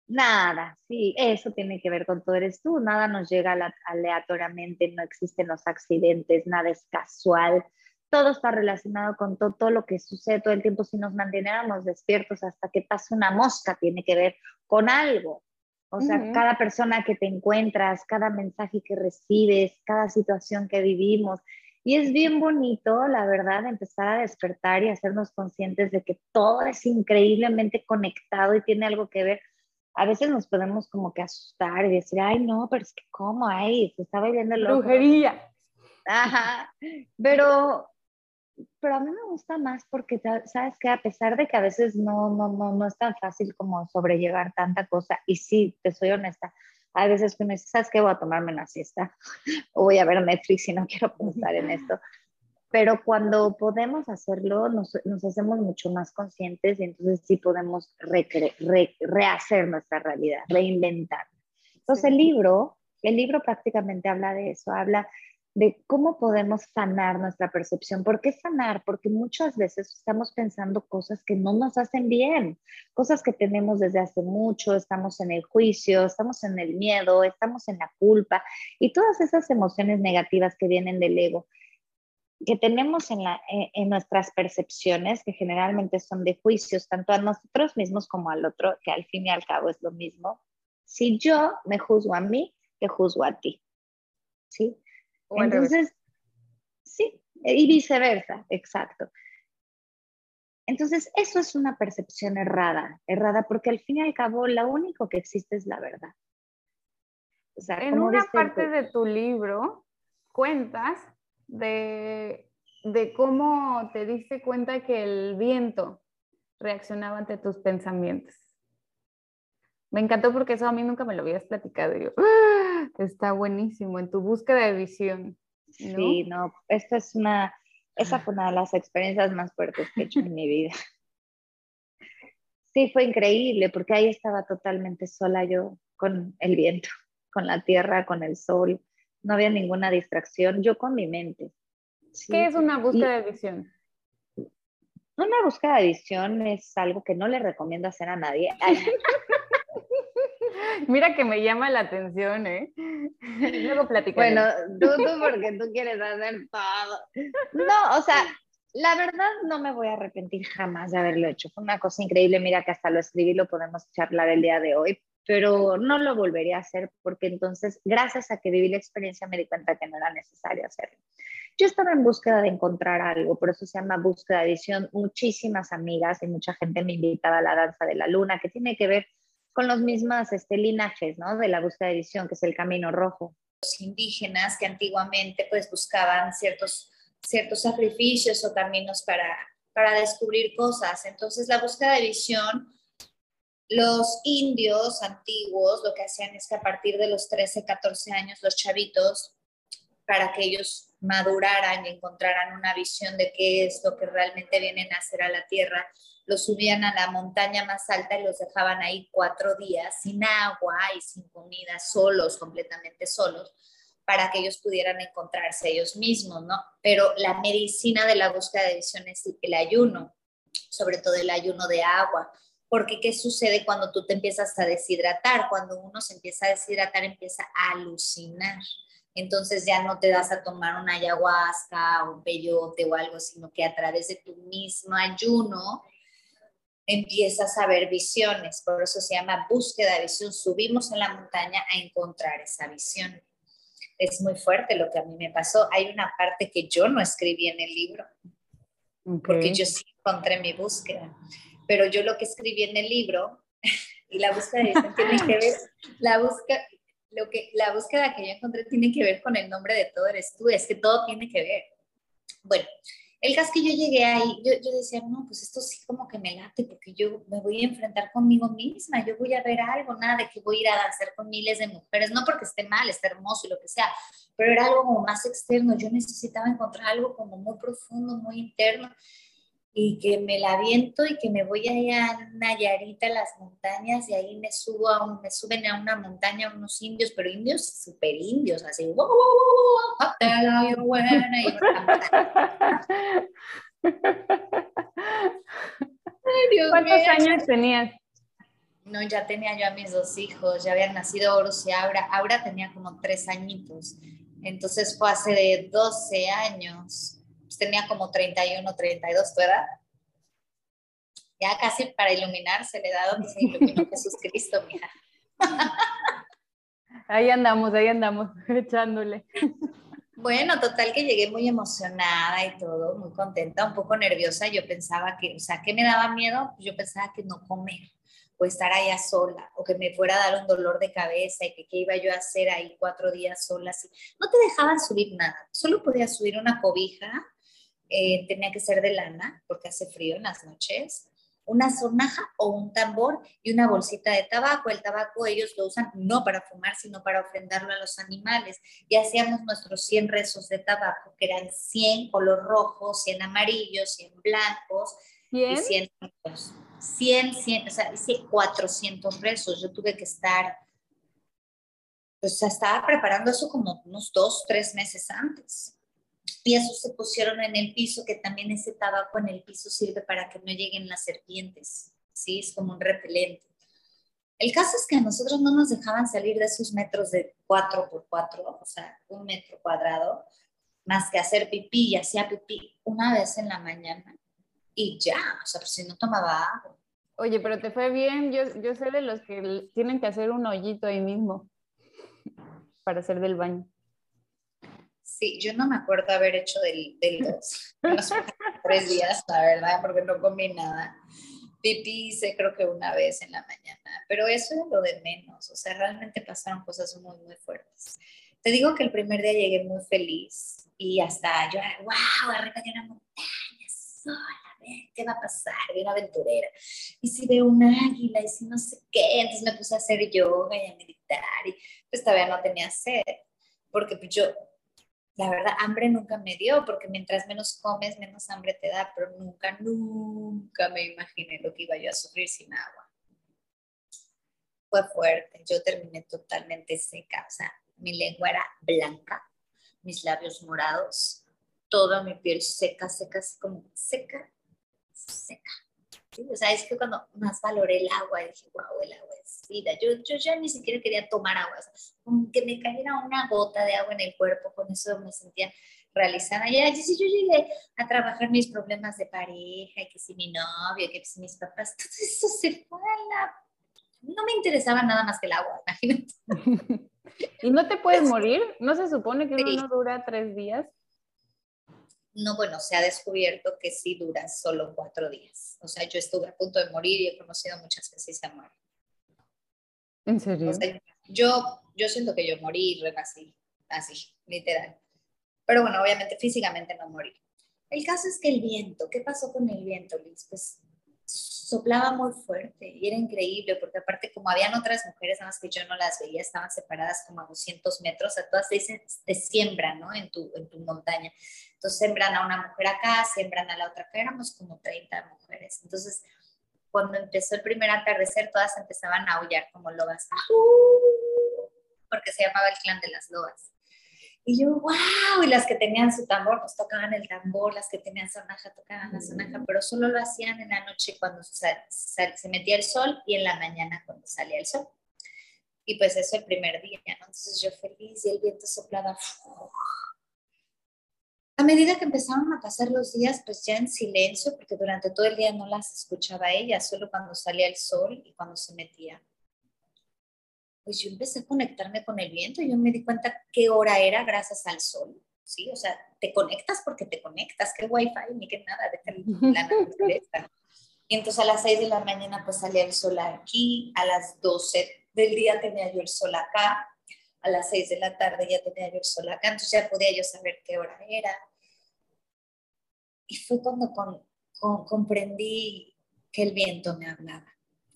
Nada, sí, eso tiene que ver con todo eres tú, nada nos llega aleatoriamente, no existen los accidentes, nada es casual, todo está relacionado con todo, lo que sucede todo el tiempo. Si nos manteniéramos despiertos hasta que pase una mosca, tiene que ver con algo. O sea, cada persona que te encuentras, cada mensaje que recibes, cada situación que vivimos. Y es bien bonito, la verdad, empezar a despertar y hacernos conscientes de que todo es increíblemente conectado y tiene algo que ver. A veces nos podemos como que asustar y decir, ay, no, pero es que cómo, ay, se está bailando el Brujería. Ajá, pero pero a mí me gusta más porque, sabes que a pesar de que a veces no, no, no, no es tan fácil como sobrellevar tanta cosa, y sí, te soy honesta, hay veces que me dice, ¿sabes qué? Voy a tomarme una siesta o voy a ver Netflix y no quiero pensar en esto. Pero cuando podemos hacerlo, nos, nos hacemos mucho más conscientes y entonces sí podemos rehacer nuestra realidad, reinventar. Entonces el libro, el libro prácticamente habla de eso, habla de cómo podemos sanar nuestra percepción. ¿Por qué sanar? Porque muchas veces estamos pensando cosas que no nos hacen bien, cosas que tenemos desde hace mucho, estamos en el juicio, estamos en el miedo, estamos en la culpa y todas esas emociones negativas que vienen del ego que tenemos en, la, en, nuestras percepciones, que generalmente son de juicios, tanto a nosotros mismos como al otro, que al fin y al cabo es lo mismo. Si yo me juzgo a mí, te juzgo a ti. ¿Sí? Entonces, sí, y viceversa, exacto. Entonces, eso es una percepción errada, errada, porque al fin y al cabo, lo único que existe es la verdad. en una parte de tu libro cuentas de, de cómo te diste cuenta que el viento reaccionaba ante tus pensamientos. Me encantó porque eso a mí nunca me lo habías platicado. Yo, ¡Ah! Está buenísimo en tu búsqueda de visión. Sí, no, esta es una, esa fue una de las experiencias más fuertes que he hecho en mi vida. Sí, fue increíble porque ahí estaba totalmente sola yo con el viento, con la tierra, con el sol. No había ninguna distracción, yo con mi mente. ¿Qué es una búsqueda de visión? Una búsqueda de visión es algo que no le recomiendo hacer a nadie. Mira que me llama la atención, ¿eh? Luego platicamos. Bueno, tú, tú porque tú quieres hacer todo. No, o sea, la verdad no me voy a arrepentir jamás de haberlo hecho. Fue una cosa increíble. Mira que hasta lo escribí, lo podemos charlar el día de hoy, pero no lo volvería a hacer porque entonces, gracias a que viví la experiencia, me di cuenta que no era necesario hacerlo. Yo estaba en búsqueda de encontrar algo, por eso se llama búsqueda de visión. Muchísimas amigas y mucha gente me invitaba a la danza de la luna, que tiene que ver con los mismos este, linajes, ¿no? De la búsqueda de visión, que es el camino rojo. Los indígenas que antiguamente pues buscaban ciertos, ciertos sacrificios o caminos para, para descubrir cosas. Entonces la búsqueda de visión, los indios antiguos lo que hacían es que a partir de los 13, 14 años los chavitos, para que ellos maduraran y encontraran una visión de qué es lo que realmente vienen a hacer a la tierra, los subían a la montaña más alta y los dejaban ahí cuatro días sin agua y sin comida, solos, completamente solos, para que ellos pudieran encontrarse ellos mismos, ¿no? Pero la medicina de la búsqueda de visión es el ayuno, sobre todo el ayuno de agua. Porque ¿qué sucede cuando tú te empiezas a deshidratar? Cuando uno se empieza a deshidratar, empieza a alucinar. Entonces ya no te das a tomar una ayahuasca un peyote o algo, sino que a través de tu mismo ayuno empiezas a ver visiones, por eso se llama búsqueda de visión. Subimos en la montaña a encontrar esa visión. Es muy fuerte lo que a mí me pasó. Hay una parte que yo no escribí en el libro, porque yo sí encontré mi búsqueda, pero yo lo que escribí en el libro y la búsqueda de visión tiene que ver, la búsqueda, lo que, la búsqueda que yo encontré tiene que ver con el nombre de todo eres tú, es que todo tiene que ver. Bueno, el caso que yo llegué ahí, yo, yo, decía, no, pues esto sí como que me late, porque yo me voy a enfrentar conmigo misma, yo voy a ver algo, nada de que voy a ir a danzar con miles de mujeres, no porque esté mal, esté hermoso y lo que sea, pero era algo como más externo, yo necesitaba encontrar algo como muy profundo, muy interno, y que me la viento y que me voy allá a Nayarita, a las montañas, y ahí me subo a un, me suben a una montaña unos indios, pero indios súper indios, así, wow, ¿Cuántos años tenías? No, ya tenía yo a mis dos hijos, ya habían nacido Horus y Aura. Aura tenía como tres añitos. Entonces fue hace de 12 años pues, tenía como 31, 32, ¿tu edad? Ya casi para iluminarse le da donde se iluminó Jesús Cristo, mija. Ahí andamos, ahí andamos, echándole. Bueno, total que llegué muy emocionada y todo, muy contenta, un poco nerviosa. Yo pensaba que, o sea, ¿qué me daba miedo? Pues yo pensaba que no comer o estar allá sola o que me fuera a dar un dolor de cabeza y que qué iba yo a hacer ahí cuatro días sola. Así. No te dejaban subir nada, solo podías subir una cobija eh, tenía que ser de lana porque hace frío en las noches, una sonaja o un tambor y una bolsita de tabaco. El tabaco ellos lo usan no para fumar, sino para ofrendarlo a los animales. Y hacíamos nuestros 100 rezos de tabaco, que eran 100 color rojo, 100 amarillos, 100 blancos y 100 100, 100, o sea, hice 400 rezos. Yo tuve que estar, pues estaba preparando eso como unos dos, tres meses antes y esos se pusieron en el piso, que también ese tabaco en el piso sirve para que no lleguen las serpientes, ¿sí? Es como un repelente. El caso es que a nosotros no nos dejaban salir de esos metros de 4 por 4, o sea, un metro cuadrado, más que hacer pipí y hacía pipí una vez en la mañana y ya, o sea, pues si no tomaba agua. Oye, pero te fue bien, yo, yo sé de los que tienen que hacer un hoyito ahí mismo para hacer del baño. Sí, yo no me acuerdo haber hecho del, los, tres días, la verdad, porque no comí nada. Pipí hice creo que una vez en la mañana, pero eso es lo de menos, o sea, realmente pasaron cosas muy, muy fuertes. Te digo que el primer día llegué muy feliz y hasta yo, wow, arriba de una montaña sola, ¿qué va a pasar? Bien aventurera. Y si veo un águila y si no sé qué, entonces me puse a hacer yoga y a meditar y pues todavía no tenía sed, porque pues yo la verdad, hambre nunca me dio, porque mientras menos comes, menos hambre te da, pero nunca, nunca me imaginé lo que iba yo a sufrir sin agua. Fue fuerte, yo terminé totalmente seca, o sea, mi lengua era blanca, mis labios morados, toda mi piel seca, seca, como seca, seca. O sea, es que cuando más valoré el agua, dije, wow, el agua vida. Yo, yo ya ni siquiera quería tomar agua. O que me cayera una gota de agua en el cuerpo, con eso me sentía realizada. Y así si yo llegué a trabajar mis problemas de pareja, que si mi novio, que si mis papás, todo eso se fue a la... No me interesaba nada más que el agua, imagínate. ¿Y no te puedes morir? ¿No se supone que uno no dura tres días? no, bueno, se ha descubierto que sí dura solo cuatro días. O sea, yo estuve a punto de morir y he conocido muchas que sí se mueren. ¿En serio? yo, yo siento que yo morí y renací, así, literal. Pero bueno, obviamente físicamente no morí. El caso es que el viento, ¿qué pasó con el viento, Liz? Pues soplaba muy fuerte y era increíble porque aparte como habían otras mujeres, nada más que yo no las veía, estaban separadas como a 200 metros, a todas te, te siembran, ¿no? En tu, en tu montaña. Entonces sembran a una mujer acá, sembran a la otra acá, éramos como 30 mujeres. Entonces, cuando empezó el primer atardecer, todas empezaban a aullar como lobas, porque se llamaba el clan de las lobas. Y yo, wow, y las que tenían su tambor, pues tocaban el tambor, las que tenían sonaja, tocaban la sonaja, pero solo lo hacían en la noche cuando se, se metía el sol y en la mañana cuando salía el sol. Y pues eso el primer día, ¿no? Entonces yo feliz y el viento soplaba. A medida que empezaron a pasar los días, pues ya en silencio, porque durante todo el día no las escuchaba ella, solo cuando salía el sol y cuando se metía pues yo empecé a conectarme con el viento y yo me di cuenta qué hora era gracias al sol, ¿sí? O sea, te conectas porque te conectas, qué wifi ni qué nada, de la naturaleza. Y entonces a las 6 de la mañana pues salía el sol aquí, a las 12 del día tenía yo el sol acá, a las 6 de la tarde ya tenía yo el sol acá, entonces ya podía yo saber qué hora era. Y fue cuando comprendí que el viento me hablaba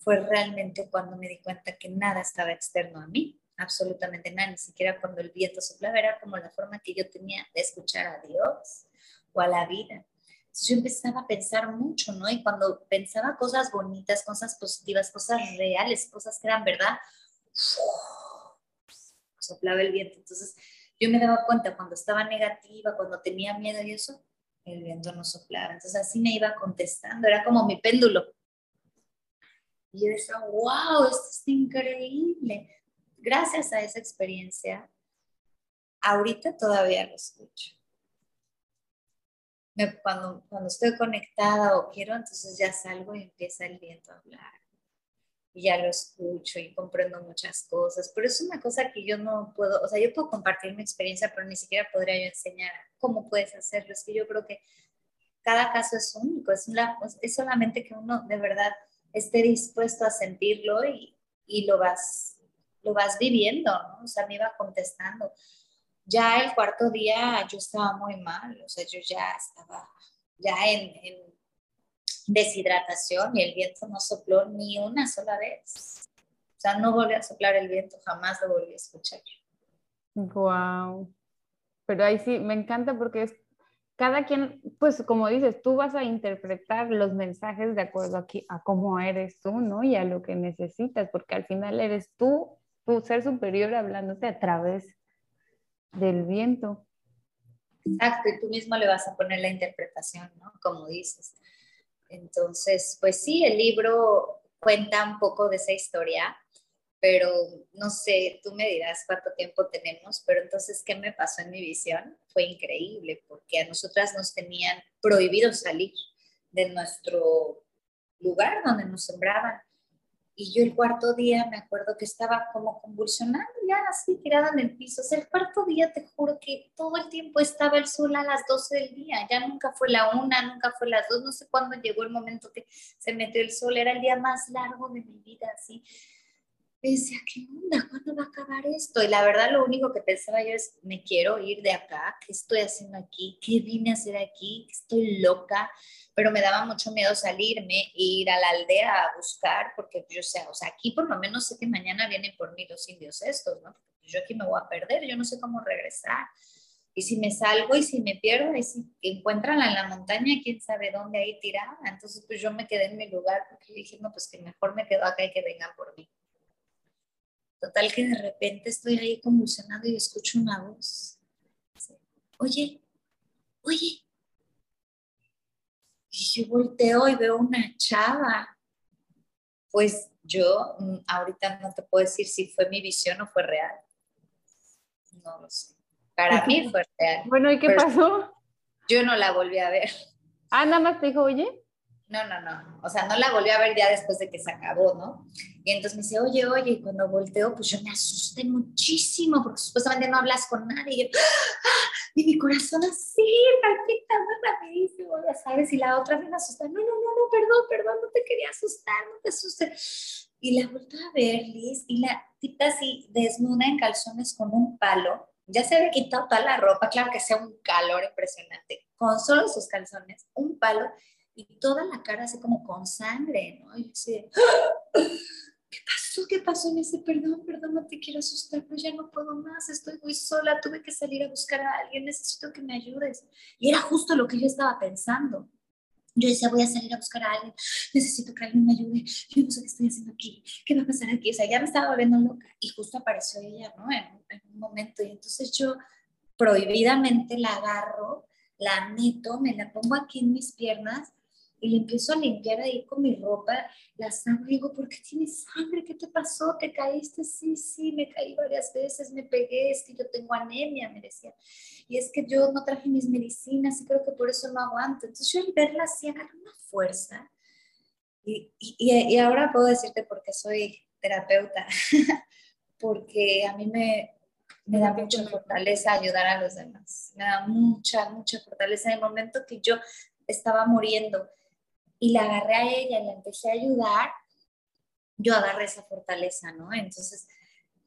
fue realmente cuando me di cuenta que nada estaba externo a mí, absolutamente nada, ni siquiera cuando el viento soplaba, era como la forma que yo tenía de escuchar a Dios o a la vida. Entonces yo empezaba a pensar mucho, ¿no? Y cuando pensaba cosas bonitas, cosas positivas, cosas reales, cosas que eran verdad, soplaba el viento. Entonces yo me daba cuenta cuando estaba negativa, cuando tenía miedo y eso, el viento no soplaba. Entonces así me iba contestando, era como mi péndulo y yo decía, wow, esto es increíble. Gracias a esa experiencia, ahorita todavía lo escucho. cuando, cuando estoy conectada o quiero, entonces ya salgo y empieza el viento a hablar. Y ya lo escucho y comprendo muchas cosas. Pero es una cosa que yo no puedo, o sea, yo puedo compartir mi experiencia, pero ni siquiera podría yo enseñar cómo puedes hacerlo. Es que yo creo que cada caso es único, es, es solamente que uno de verdad esté dispuesto a sentirlo y, y lo, vas, lo vas viviendo, ¿no? O sea, me iba contestando. ya el cuarto día yo estaba muy mal, o sea, yo ya estaba ya en, deshidratación y el viento no sopló ni una sola vez. O sea, no volví a soplar el viento, jamás lo volví a escuchar. Wow. Pero ahí sí, me encanta porque es cada quien, pues como dices, tú vas a interpretar los mensajes de acuerdo aquí a cómo eres tú, ¿no? Y a lo que necesitas, porque al final eres tú, tu ser superior hablándote a través del viento. Exacto, y tú mismo le vas a poner la interpretación, ¿no? Como dices. Entonces, pues sí, el libro cuenta un poco de esa historia pero no sé, tú me dirás cuánto tiempo tenemos, pero entonces, ¿qué me pasó en mi visión? Fue increíble, porque a nosotras nos tenían prohibido salir de nuestro lugar donde nos sembraban. Y yo el cuarto día me acuerdo que estaba como convulsionando, ya así tirada en el piso. O sea, el cuarto día te juro que todo el tiempo estaba el sol a las 12 del día. Ya nunca fue la una, nunca fue las dos. No sé cuándo llegó el momento que se metió el sol. Era el día más largo de mi vida, así decía, ¿qué onda? ¿Cuándo va a acabar esto? Y la verdad lo único que pensaba yo es, me quiero ir de acá, ¿qué estoy haciendo aquí? ¿Qué vine a hacer aquí? Estoy loca, pero me daba mucho miedo salirme e ir a la aldea a buscar, porque yo sé, o sea, aquí por lo menos sé que mañana vienen por mí los indios estos, ¿no? yo aquí me voy a perder, yo no sé cómo regresar. Y si me salgo y si me pierdo, y si encuentran en la montaña, quién sabe dónde ahí tirada. Entonces, pues yo me quedé en mi lugar porque dije, no, pues que mejor me quedo acá y que vengan por mí. Total que de repente estoy ahí convulsionado y escucho una voz. Oye, oye. Y yo volteo y veo una chava. Pues yo mm, ahorita no te puedo decir si fue mi visión o fue real. No lo sé. Para mí fue real. Bueno, ¿y qué pasó? Yo no la volví a ver. Ah, nada más te dijo, oye. No, no, no. O sea, no la volví a ver ya después de que se acabó, ¿no? Y entonces me dice, oye, oye, y cuando volteo, pues yo me asusté muchísimo porque supuestamente no hablas con nadie. Y, yo, ¡Ah! y mi corazón así, palpita muy rapidísimo, ya sabes. Y la otra me asusta, no, no, no, no, perdón, perdón, no te quería asustar, no te asusté. Y la vuelto a ver, Liz, y la tita así desnuda en calzones con un palo. Ya se había quitado toda la ropa, claro que sea un calor impresionante, con solo sus calzones, un palo y toda la cara así como con sangre, ¿no? Y yo así, ¿qué pasó? ¿Qué pasó? Y me dice, perdón, perdón, no te quiero asustar, pero ya no puedo más, estoy muy sola, tuve que salir a buscar a alguien, necesito que me ayudes. Y era justo lo que yo estaba pensando. Yo decía, voy a salir a buscar a alguien, necesito que alguien me ayude, yo no sé qué estoy haciendo aquí, qué va a pasar aquí, o sea, ya me estaba volviendo loca. Y justo apareció ella, ¿no? En, en un momento. Y entonces yo prohibidamente la agarro, la meto, me la pongo aquí en mis piernas y le empiezo a limpiar ahí con mi ropa la sangre. Digo, ¿por qué tienes sangre? ¿Qué te pasó? ¿Te caíste? Sí, sí, me caí varias veces, me pegué, es que yo tengo anemia, me decía. Y es que yo no traje mis medicinas y creo que por eso no aguanto. Entonces yo al verla así agarré una fuerza. Y, y, y ahora puedo decirte por qué soy terapeuta, porque a mí me, me da mucha fortaleza ayudar a los demás. Me da mucha, mucha fortaleza en el momento que yo estaba muriendo y la agarré a ella y la empecé a ayudar, yo agarré esa fortaleza, ¿no? Entonces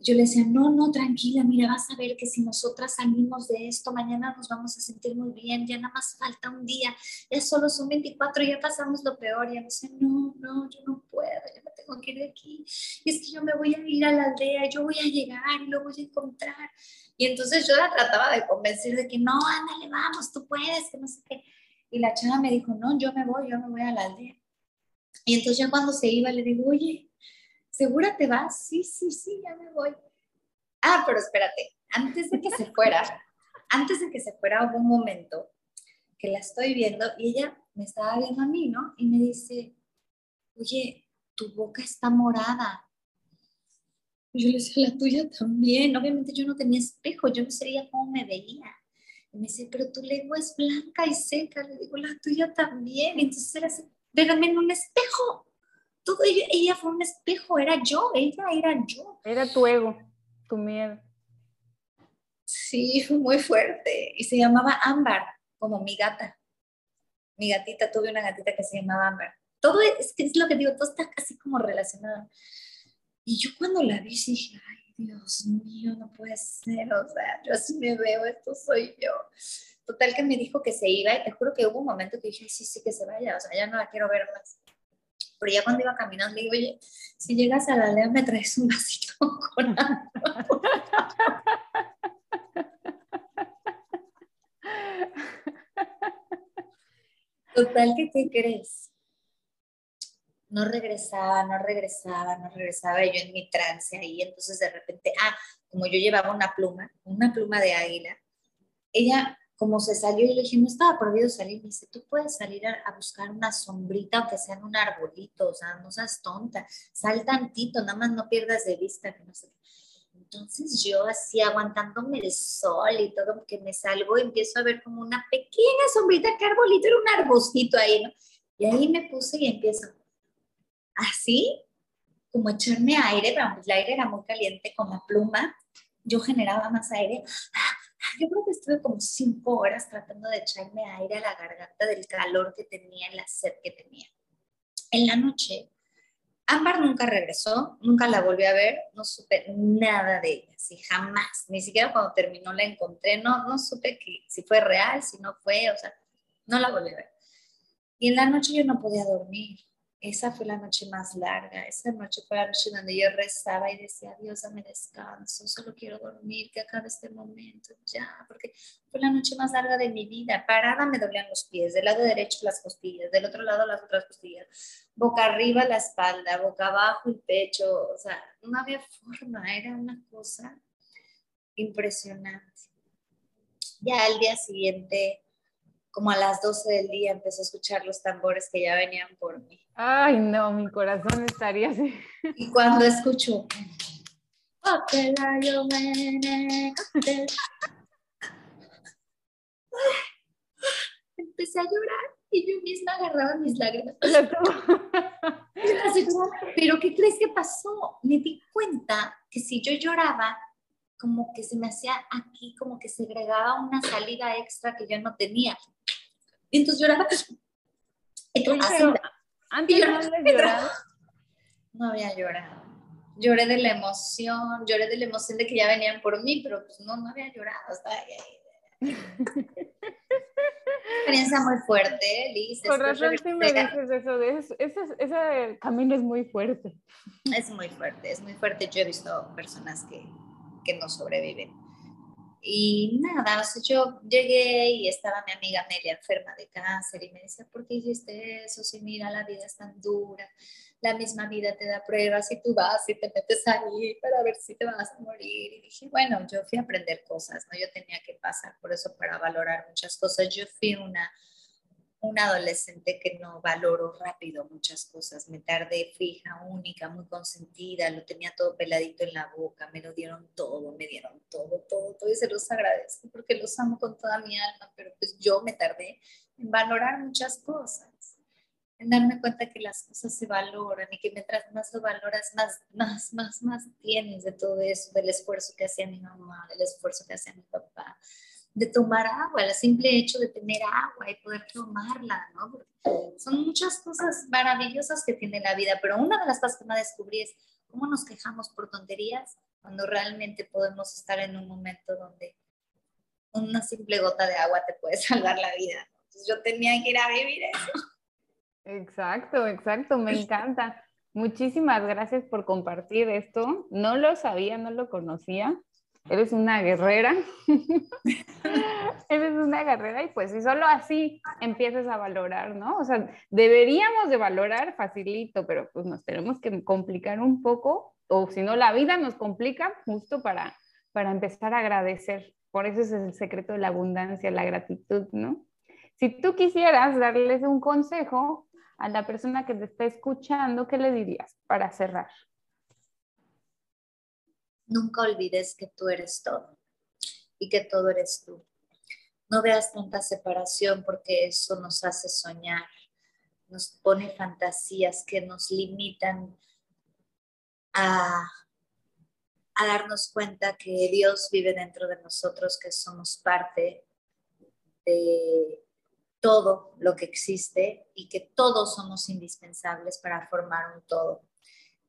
yo le decía, no, no, tranquila, mira, vas a ver que si nosotras salimos de esto, mañana nos vamos a sentir muy bien, ya nada más falta un día, ya solo son 24, ya pasamos lo peor. Y ella me decía, no, no, yo no puedo, yo me tengo que ir aquí. Y es que yo me voy a ir a la aldea, yo voy a llegar y lo voy a encontrar. Y entonces yo la trataba de convencer de que no, ándale, vamos, tú puedes, que no sé qué. Y la chava me dijo, no, yo me voy, yo me voy a la aldea. Y entonces ya cuando se iba le digo, oye, ¿segura te vas? Sí, sí, sí, ya me voy. Ah, pero espérate, antes de que se fuera, antes de que se fuera hubo un momento que la estoy viendo y ella me estaba viendo a mí, ¿no? Y me dice, oye, tu boca está morada. Yo le decía, la tuya también. Obviamente yo no tenía espejo, yo no sabía cómo me veía. Y me dice, pero tu lengua es blanca y seca. Le digo, la tuya también. Entonces era así, véame en un espejo. Todo ella, ella fue un espejo, era yo, ella era yo. Era tu ego, tu miedo. Sí, fue muy fuerte. Y se llamaba Ámbar, como mi gata. Mi gatita, tuve una gatita que se llamaba Ámbar. Todo es, es lo que digo, todo está casi como relacionado. Y yo cuando la vi, dije, ay, Dios mío, no puede ser, o sea, yo así me veo, esto soy yo. Total que me dijo que se iba y te juro que hubo un momento que dije, sí, sí, que se vaya, o sea, ya no la quiero ver más. Pero ya cuando iba caminando, le digo, oye, si llegas a la aldea, me traes un vasito con agua. Total que, ¿qué crees? No regresaba, no regresaba, no regresaba, yo en mi trance ahí, entonces de repente, ah, como yo llevaba una pluma, una pluma de águila, ella como se salió y le dije, no estaba prohibido salir, me dice, tú puedes salir a, buscar una sombrita, aunque sea en un arbolito, o sea, no seas tonta, sal tantito, nada más no pierdas de vista, no sé Entonces yo así aguantándome el sol y todo, que me salgo y empiezo a ver como una pequeña sombrita, que arbolito era un arbostito ahí, ¿no? Y ahí me puse y empiezo así, como echarme aire, pero el aire era muy caliente con la pluma, yo generaba más aire yo creo que estuve como cinco horas tratando de echarme aire a la garganta del calor que tenía la sed que tenía. En la noche, Ámbar nunca regresó, nunca la volví a ver, no supe nada de ella, sí, jamás, ni siquiera cuando terminó la encontré, no, no supe si fue real, si no fue, o sea, no la volví a ver. Y en la noche yo no podía dormir, esa fue la noche más larga, esa noche fue la noche donde yo rezaba y decía, Dios, dame descanso, solo quiero dormir, que acabe este momento, ya, porque fue la noche más larga de mi vida. Parada me dolían los pies, del lado derecho las costillas, del otro lado las otras costillas, boca arriba la espalda, boca abajo el pecho, o sea, no había forma, era una cosa impresionante. Ya al día siguiente como a las 12 del día empecé a escuchar los tambores que ya venían por mí. Ay, no, mi corazón estaría así. Y cuando escucho... Empecé a llorar y yo misma agarraba mis lágrimas. Pero ¿qué crees que pasó? Me di cuenta que si yo lloraba, como que se me hacía aquí, como que se agregaba una salida extra que yo no tenía. Y entonces lloraba. antes no había llorado. No había llorado. Lloré de la emoción, lloré de la emoción de que ya venían por mí, pero pues no, no había llorado. Estaba ahí. experiencia muy fuerte, Liz. Por razón sí me dices eso, de ese, ese camino es muy fuerte. Es muy fuerte, es muy fuerte. Yo he visto personas que, que no sobreviven. Y nada, o sea, yo llegué y estaba mi amiga Amelia enferma de cáncer y me decía, ¿por qué hiciste eso? Si mira, la vida es tan dura, la misma vida te da pruebas y tú vas y te metes ahí para ver si te vas a morir. Y dije, bueno, yo fui a aprender cosas, ¿no? Yo tenía que pasar por eso para valorar muchas cosas. Yo fui una una adolescente que no valoro rápido muchas cosas. Me tardé, fija, única, muy consentida, lo tenía todo peladito en la boca, me lo dieron todo, me dieron todo, todo, todo y se los agradezco porque los amo con toda mi alma, pero pues yo me tardé en valorar muchas cosas, en darme cuenta que las cosas se valoran y que mientras más lo valoras, más, más, más, más tienes de todo eso, del esfuerzo que hacía mi mamá, del esfuerzo que hacía mi papá, de tomar agua, el simple hecho de tener agua y poder tomarla, ¿no? son muchas cosas maravillosas que tiene la vida, pero una de las cosas que me descubrí es cómo nos quejamos por tonterías cuando realmente podemos estar en un momento donde una simple gota de agua te puede salvar la vida. Entonces yo tenía que ir a vivir eso. Exacto, exacto, me encanta. Muchísimas gracias por compartir esto. No lo sabía, no lo conocía eres una guerrera, eres una guerrera y pues si solo así empiezas a valorar, ¿no? O sea, deberíamos de valorar facilito, pero pues nos tenemos que complicar un poco, o si no, la vida nos complica justo para, para empezar a agradecer. Por eso es el secreto de la abundancia, la gratitud, ¿no? Si tú quisieras darles un consejo a la persona que te está escuchando, ¿qué le dirías para cerrar? Nunca olvides que tú eres todo y que todo eres tú. No veas tanta separación porque eso nos hace soñar, nos pone fantasías que nos limitan a, a darnos cuenta que Dios vive dentro de nosotros, que somos parte de todo lo que existe y que todos somos indispensables para formar un todo.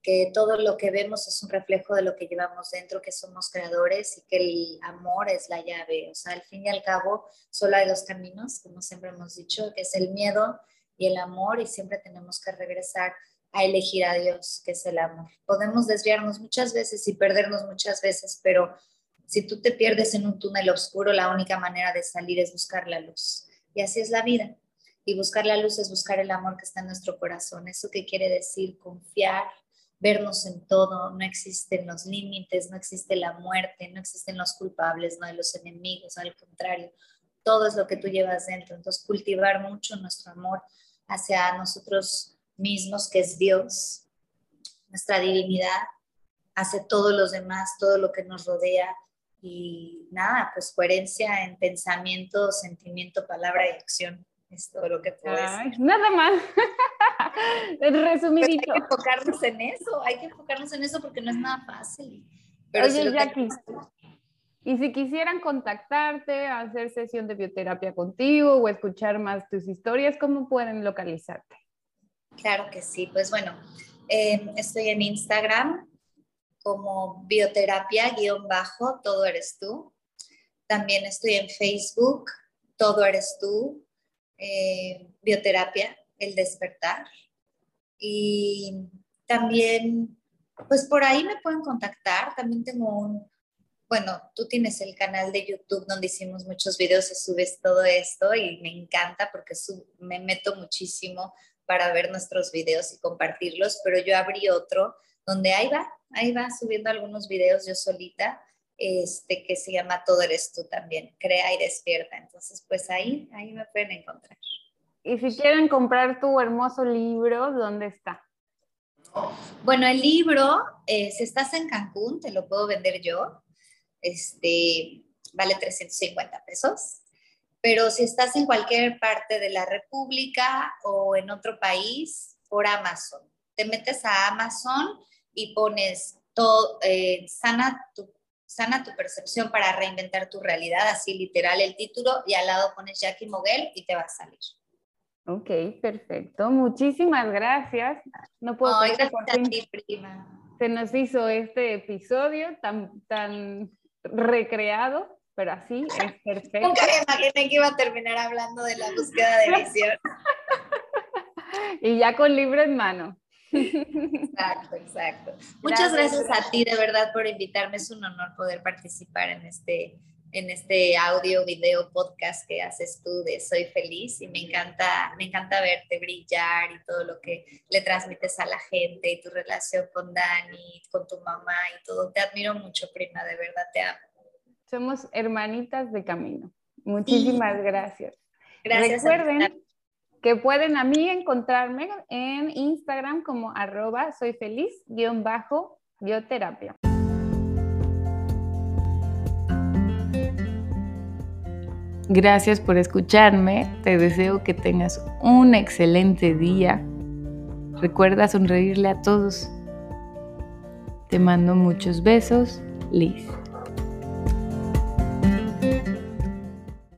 Que todo lo que vemos es un reflejo de lo que llevamos dentro, que somos creadores y que el amor es la llave. O sea, al fin y al cabo, solo hay dos caminos, como siempre hemos dicho, que es el miedo y el amor, y siempre tenemos que regresar a elegir a Dios, que es el amor. Podemos desviarnos muchas veces y perdernos muchas veces, pero si tú te pierdes en un túnel oscuro, la única manera de salir es buscar la luz. Y así es la vida. Y buscar la luz es buscar el amor que está en nuestro corazón. ¿Eso qué quiere decir? Confiar, vernos en todo, no existen los límites, no existe la muerte, no existen los culpables, no hay los enemigos, al contrario, todo es lo que tú llevas dentro. Entonces, cultivar mucho nuestro amor hacia nosotros mismos, que es Dios, nuestra divinidad, hacia todos los demás, todo lo que nos rodea. Y nada, pues coherencia en pensamiento, sentimiento, palabra y acción. Es todo lo que puedo decir. Nada más. Resumidito. hay que enfocarnos en eso, hay que enfocarnos en eso porque no es nada fácil. Pero Oye, Jackie, y si quisieran contactarte, hacer sesión de bioterapia contigo o escuchar más tus historias, ¿cómo pueden localizarte? Claro que sí, pues bueno, em, estoy en Instagram como bioterapia guion bajo, todo eres tú. También estoy en Facebook, todo eres tú, eh, bioterapia, el despertar. Y también, pues por ahí me pueden contactar. También tengo un, bueno, tú tienes el canal de YouTube donde hicimos muchos videos y subes todo esto y me encanta porque me meto muchísimo para ver nuestros videos y compartirlos, pero yo abrí otro donde ahí va, ahí va subiendo algunos videos yo solita, este que se llama Todo eres tú también, crea y despierta. Entonces, pues ahí, ahí me pueden encontrar. Y si quieren comprar tu hermoso libro, ¿dónde está? Bueno, el libro, eh, si estás en Cancún, te lo puedo vender yo. Este, vale 350 pesos. Pero si estás en cualquier parte de la República o en otro país, por Amazon. Te metes a Amazon y pones todo, eh, sana, tu, sana tu percepción para reinventar tu realidad, así literal el título, y al lado pones Jackie Moguel y te va a salir. Ok, perfecto. Muchísimas gracias. No puedo Ay, gracias a ti, prima. Se nos hizo este episodio tan, tan recreado, pero así es perfecto. Nunca me imaginé que iba a terminar hablando de la búsqueda de visión. y ya con libro en mano. Exacto, exacto. Muchas gracias, gracias a ti de verdad por invitarme. Es un honor poder participar en este en este audio, video, podcast que haces tú de Soy Feliz y me encanta, me encanta verte brillar y todo lo que le transmites a la gente y tu relación con Dani, con tu mamá y todo. Te admiro mucho, prima, de verdad te amo. Somos hermanitas de camino. Muchísimas gracias. Gracias. Recuerden que pueden a mí encontrarme en Instagram como arroba soy feliz guion bajo bioterapia. Gracias por escucharme. Te deseo que tengas un excelente día. Recuerda sonreírle a todos. Te mando muchos besos, Liz.